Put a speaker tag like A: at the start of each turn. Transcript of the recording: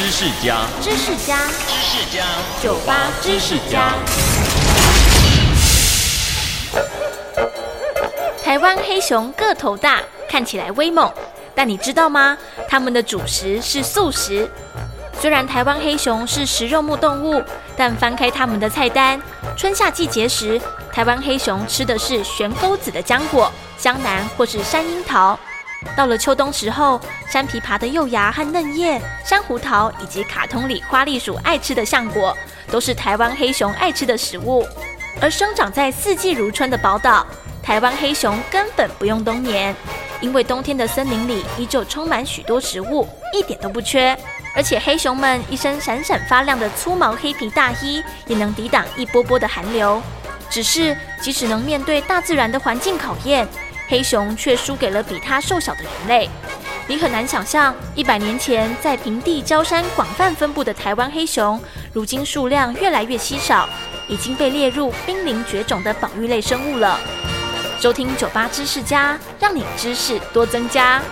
A: 知识家，
B: 知识家，
A: 知识家，
B: 酒吧知识家。台湾黑熊个头大，看起来威猛，但你知道吗？它们的主食是素食。虽然台湾黑熊是食肉目动物，但翻开它们的菜单，春夏季节时，台湾黑熊吃的是悬钩子的浆果、香楠或是山樱桃。到了秋冬时候，山枇杷的幼芽和嫩叶、山胡桃以及卡通里花栗鼠爱吃的橡果，都是台湾黑熊爱吃的食物。而生长在四季如春的宝岛，台湾黑熊根本不用冬眠，因为冬天的森林里依旧充满许多食物，一点都不缺。而且黑熊们一身闪闪发亮的粗毛黑皮大衣，也能抵挡一波波的寒流。只是即使能面对大自然的环境考验，黑熊却输给了比它瘦小的人类。你很难想象，一百年前在平地礁山广泛分布的台湾黑熊，如今数量越来越稀少，已经被列入濒临绝种的保育类生物了。收听酒吧知识家，让你知识多增加。